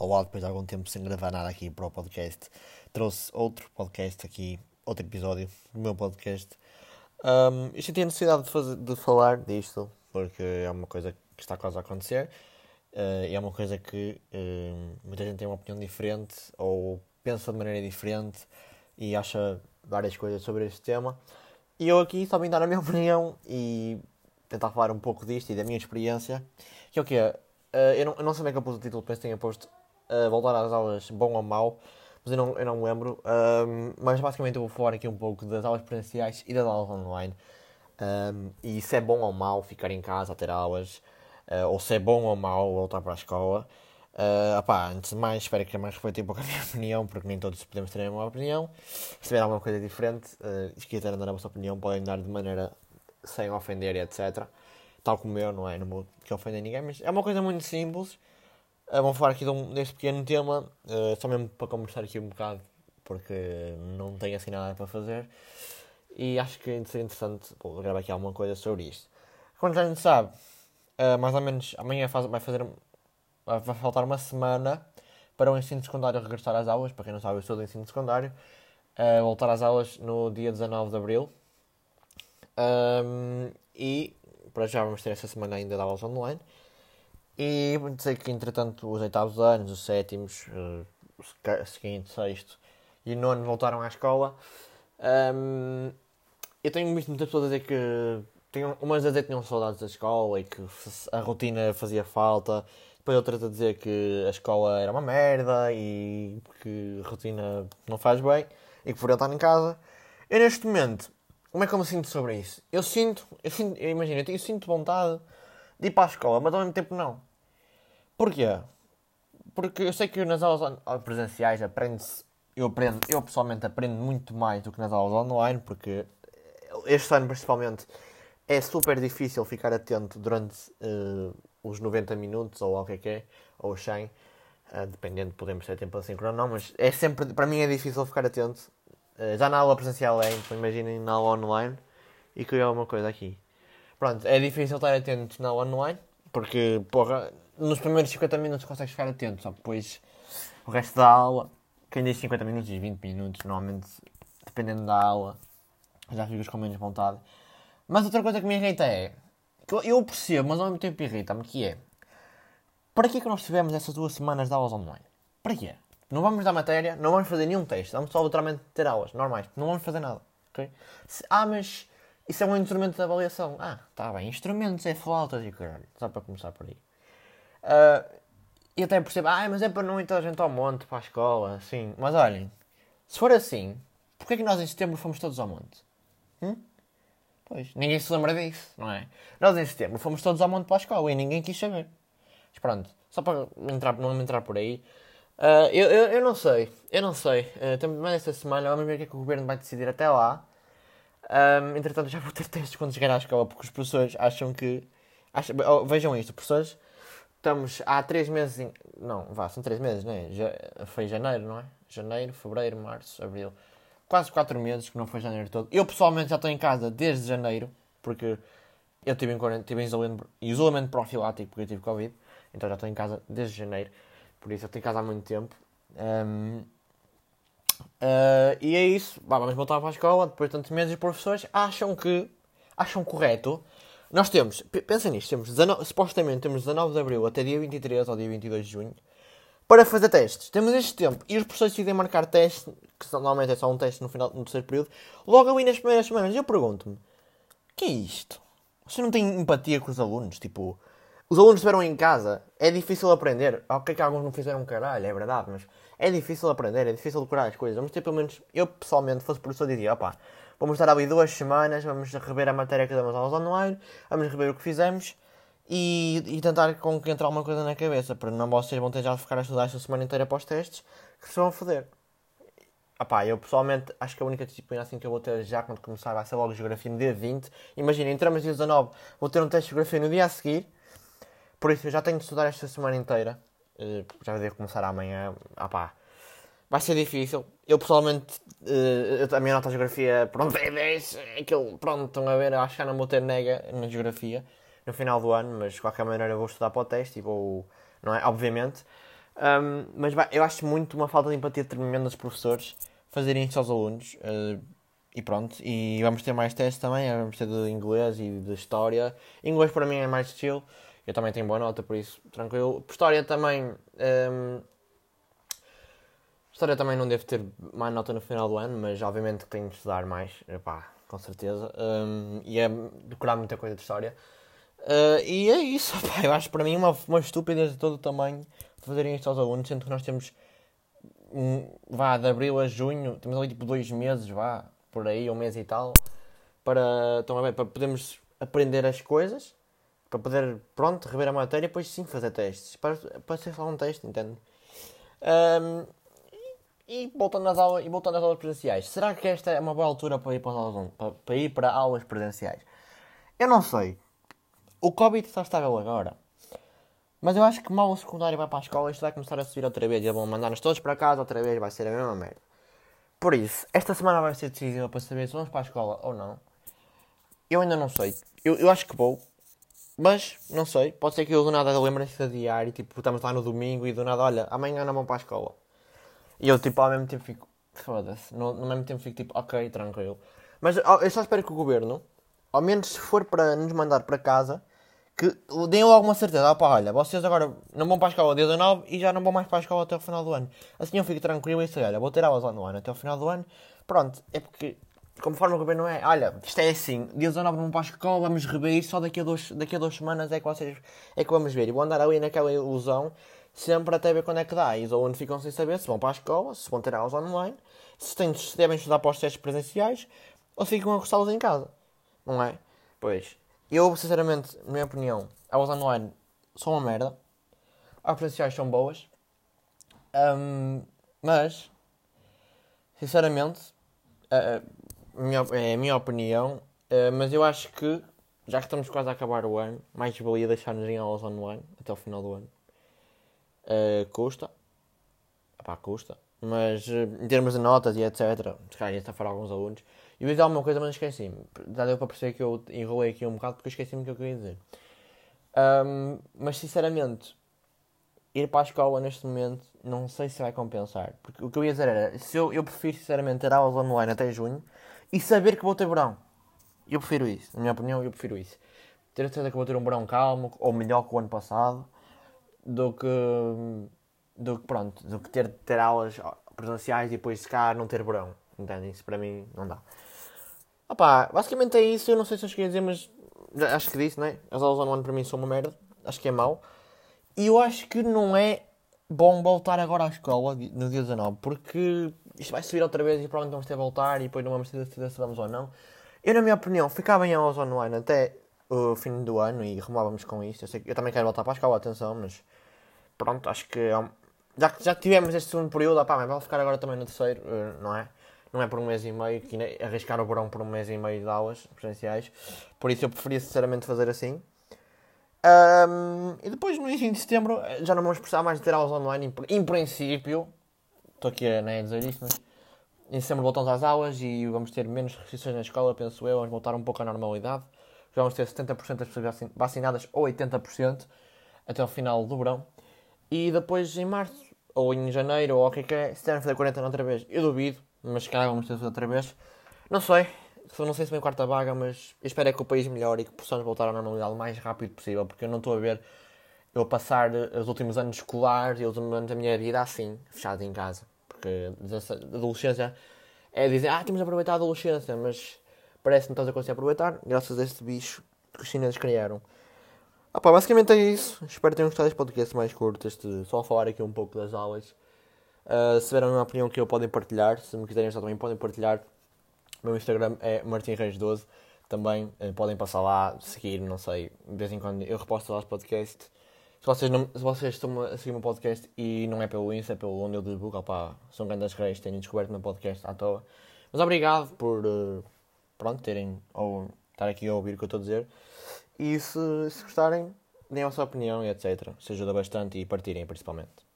Olá, depois de algum tempo sem gravar nada aqui para o podcast, trouxe outro podcast aqui, outro episódio do meu podcast. Um, eu senti a necessidade de, fazer, de falar disto, porque é uma coisa que está quase a acontecer. Uh, é uma coisa que uh, muita gente tem uma opinião diferente ou pensa de maneira diferente e acha várias coisas sobre este tema. E eu aqui só vim dar a minha opinião e tentar falar um pouco disto e da minha experiência. Que é o que é? Uh, eu, não, eu não sei bem que eu pus o título, penso que tenha posto uh, voltar às aulas bom ou mau, mas eu não, eu não me lembro. Um, mas basicamente eu vou falar aqui um pouco das aulas presenciais e das aulas online. Um, e se é bom ou mau ficar em casa a ter aulas, uh, ou se é bom ou mau voltar para a escola. Uh, antes de mais, espero que mais refletir um pouco a minha opinião, porque nem todos podemos ter a mesma opinião. Se tiver alguma coisa diferente, uh, se dar a vossa opinião, podem dar de maneira sem ofender etc. Tal como eu, não é? Não vou que ofender ninguém, mas é uma coisa muito simples. Uh, vamos falar aqui de um, deste pequeno tema, uh, só mesmo para conversar aqui um bocado, porque não tenho assim nada para fazer. E acho que seria interessante pô, gravar aqui alguma coisa sobre isto. Como já gente sabe, uh, mais ou menos amanhã faz, vai fazer. Vai faltar uma semana para o ensino secundário regressar às aulas. Para quem não sabe, eu sou do ensino secundário. voltar às aulas no dia 19 de abril. Um, e para já vamos ter essa semana ainda de aulas online. E sei que entretanto os oitavos anos, os sétimos, o seguinte, sexto e nono voltaram à escola. Um, eu tenho visto muitas pessoas a dizer que tinham, umas a dizer que tinham saudades da escola e que a rotina fazia falta, depois outras a dizer que a escola era uma merda e que a rotina não faz bem e que por estar em casa. Eu neste momento como é que eu me sinto sobre isso? Eu sinto, eu sinto, eu imagino, eu, sinto vontade de ir para a escola, mas ao mesmo tempo não. Porquê? Porque eu sei que nas aulas presenciais aprende-se, eu aprendo, eu pessoalmente aprendo muito mais do que nas aulas online, porque este ano principalmente é super difícil ficar atento durante uh, os 90 minutos, ou o que é que é, ou os 100, uh, dependendo, podemos ter tempo assim ou não, mas é sempre, para mim é difícil ficar atento eh, já na aula presencial é, então imaginem na aula online e que uma coisa aqui. Pronto, é difícil estar atento na aula online, porque, porra, nos primeiros 50 minutos consegues ficar atento, só depois o resto da aula, quem diz 50 minutos diz 20 minutos, normalmente, dependendo da aula, já ficas com menos vontade. Mas outra coisa que me irrita é, que eu percebo, mas ao mesmo tempo irrita-me, que é, para que é que nós tivemos essas duas semanas de aulas online? Para quê? Não vamos dar matéria, não vamos fazer nenhum teste, vamos só literalmente ter aulas normais, não vamos fazer nada. Okay? Se, ah, mas isso é um instrumento de avaliação. Ah, tá bem, instrumentos é flautas e caralho, só para começar por aí. Uh, e até percebo, ah, mas é para não ir toda a gente ao monte, para a escola, assim. Mas olhem, se for assim, porquê é que nós em setembro fomos todos ao monte? Hum? Pois, ninguém se lembra disso, não é? Nós em setembro fomos todos ao monte para a escola e ninguém quis saber. Mas pronto, só para entrar, não entrar por aí, Uh, eu, eu, eu, não sei, eu não sei. Uh, temos mais esta semana, vamos ver o que é que o governo vai decidir até lá. Um, entretanto, já vou ter testes quando chegar à escola, porque os professores acham que. Acham, oh, vejam isto, professores. Estamos há 3 meses. Em, não, vá, são 3 meses, não é? Já, foi janeiro, não é? Janeiro, fevereiro, março, abril. Quase 4 meses que não foi janeiro todo. Eu pessoalmente já estou em casa desde janeiro, porque eu tive em, tive em isolamento, isolamento profilático porque eu tive Covid. Então já estou em casa desde janeiro. Por isso eu tenho casa há muito tempo. Um, uh, ah, e é isso. Bah, vamos voltar para a escola. Depois de tantos meses, os professores acham que. acham correto. Nós temos. Pensa nisto. Temos 19, supostamente temos 19 de abril até dia 23 ou dia 22 de junho para fazer testes. Temos este tempo e os professores decidem marcar testes, que normalmente é só um teste no final do terceiro período, logo ali nas primeiras semanas. Eu pergunto-me: que é isto? Você não tem empatia com os alunos? Tipo, os alunos estiveram em casa, é difícil aprender. Ok que alguns não fizeram um caralho, é verdade, mas é difícil aprender, é difícil decorar as coisas. Vamos ter pelo menos, eu pessoalmente, fosse professor, dizia, opá, vamos estar ali duas semanas, vamos rever a matéria que damos aulas online, vamos rever o que fizemos e, e tentar com que entre alguma coisa na cabeça, para não vocês vão ter já de ficar a estudar esta semana inteira para os testes, que se vão foder. Opá, eu pessoalmente acho que a única disciplina assim que eu vou ter já quando começar vai ser logo Geografia no dia 20. Imagina, entramos dia 19, vou ter um teste de Geografia no dia a seguir por isso eu já tenho de estudar esta semana inteira. Uh, já devo começar amanhã. Ah pá. Vai ser difícil. Eu pessoalmente, uh, a minha nota de geografia, pronto, é 10. Aquilo, pronto, estão a ver, acho que já não vou ter nega na geografia no final do ano, mas de qualquer maneira vou estudar para o teste e vou, não é? Obviamente. Um, mas eu acho muito uma falta de empatia tremenda dos professores fazerem isto aos alunos. Uh, e pronto, e vamos ter mais testes também, vamos ter de inglês e de história. Inglês para mim é mais chill, eu também tenho boa nota, por isso tranquilo. História também. Um, história também não devo ter mais nota no final do ano, mas obviamente tenho de estudar mais, epá, com certeza. Um, e é decorar muita coisa de história. Uh, e é isso, pá, eu acho para mim uma, uma estupidez de todo o tamanho fazerem isto aos alunos, sendo que nós temos, um, vá, de abril a junho, temos ali tipo dois meses, vá, por aí, um mês e tal, para, estão a ver, para podermos aprender as coisas, para poder, pronto, rever a matéria e depois sim fazer testes. Para, para ser só um teste, entende? Um, e, voltando às aulas, e voltando às aulas presenciais, será que esta é uma boa altura para ir para, aulas, para, para ir para aulas presenciais? Eu não sei. O Covid está estável agora. Mas eu acho que mal o secundário vai para a escola, isto vai começar a subir outra vez. E vão mandar-nos todos para casa outra vez, vai ser a mesma merda. Por isso, esta semana vai ser decisiva para saber se vamos para a escola ou não. Eu ainda não sei. Eu, eu acho que vou. Mas, não sei. Pode ser que eu do nada lembre-se de e tipo, estamos lá no domingo e do nada, olha, amanhã não vão para a escola. E eu tipo, ao mesmo tempo fico, foda-se. No, no mesmo tempo fico tipo, ok, tranquilo. Mas eu só espero que o governo, ao menos se for para nos mandar para casa, que deem logo uma certeza. Ah, pá, olha, vocês agora não vão para a escola dia 19 e já não vão mais para a escola até o final do ano. Assim eu fico tranquilo e sei, olha, vou ter aulas ano até o final do ano. Pronto, é porque, conforme o governo é, olha, isto é assim, dia 19 não vão para a escola, vamos rever isso, só daqui a, dois, daqui a duas semanas é que vocês, é que vamos ver. E vou andar ali naquela ilusão, sempre até ver quando é que dá. E os alunos ficam sem saber se vão para a escola, se vão ter aulas online, se, têm, se devem estudar para os testes presenciais, ou se ficam a gostá-los em casa. Não é? Pois. Eu, sinceramente, na minha opinião, aulas online são uma merda. As presenciais são boas. Um, mas, sinceramente, uh, minha, é a minha opinião. Uh, mas eu acho que, já que estamos quase a acabar o ano, mais valia deixar-nos em aulas online até o final do ano. Uh, custa. Custa. Mas em termos de notas e etc. Se calhar ia estar fora alguns alunos. E eu ia dizer alguma coisa, mas esqueci-me. Já deu para perceber que eu enrolei aqui um bocado porque eu esqueci-me o que eu queria dizer. Um, mas sinceramente, ir para a escola neste momento não sei se vai compensar. Porque o que eu ia dizer era: se eu, eu prefiro sinceramente ter aulas online até junho e saber que vou ter verão. Eu prefiro isso. Na minha opinião, eu prefiro isso. Ter a certeza que vou ter um verão calmo ou melhor que o ano passado do que. do que pronto, do que ter, ter aulas presenciais e depois se cá não ter verão. Entendem? Isso para mim não dá. Opa, basicamente é isso. Eu não sei se eu cheguei a dizer, mas acho que disse, né? As aulas online para mim são uma merda. Acho que é mau. E eu acho que não é bom voltar agora à escola no dia 19, porque isto vai subir outra vez e provavelmente vamos ter a voltar e depois não vamos ter certeza se vamos ou não. Eu, na minha opinião, ficava em aulas online até o fim do ano e removávamos com isto. Eu, sei eu também quero voltar para a escola, atenção, mas pronto, acho que é um... já, já tivemos este segundo período, opá, mas vale ficar agora também no terceiro, eh, não é? não é por um mês e meio, que arriscar o verão por um mês e meio de aulas presenciais. Por isso eu preferia sinceramente fazer assim. Um, e depois no início de setembro eh, já não vamos precisar mais de ter aulas online. Em, princípio, estou aqui a, né, dizer isto, mas em setembro voltamos às aulas e vamos ter menos restrições na escola, penso eu. Vamos voltar um pouco à normalidade. Já vamos ter 70% das pessoas vacinadas ou 80% até ao final do verão. E depois em março ou em janeiro ou o que é que é, se tiverem a fazer quarentena outra vez, eu duvido mas se calhar vamos ter outra vez. Não sei, não sei se vem quarta vaga, mas espero é que o país melhore e que possamos voltar à normalidade o mais rápido possível, porque eu não estou a ver eu passar os últimos anos escolares e os últimos anos da minha vida assim, fechado em casa. Porque adolescência é dizer, ah, temos de aproveitar a adolescência, mas parece que não estás a conseguir aproveitar, graças a este bicho que os chineses criaram. Ah basicamente é isso. Espero que tenham gostado deste podcast mais curto, este, só falar aqui um pouco das aulas. Uh, se tiverem uma opinião que eu podem partilhar, se me quiserem ajudar também podem partilhar. O meu Instagram é martinreis12. Também uh, podem passar lá, seguir, não sei, de vez em quando eu reposto lá os podcasts. Se vocês, não, se vocês estão a seguir o meu podcast e não é pelo Insta, é pelo onde eu divulgo, opá, são grandes reis, terem descoberto o meu podcast à toa. Mas obrigado por, uh, pronto, terem, ou estar aqui a ouvir o que eu estou a dizer. E se, se gostarem, deem a sua opinião e etc. Se ajuda bastante e partirem principalmente.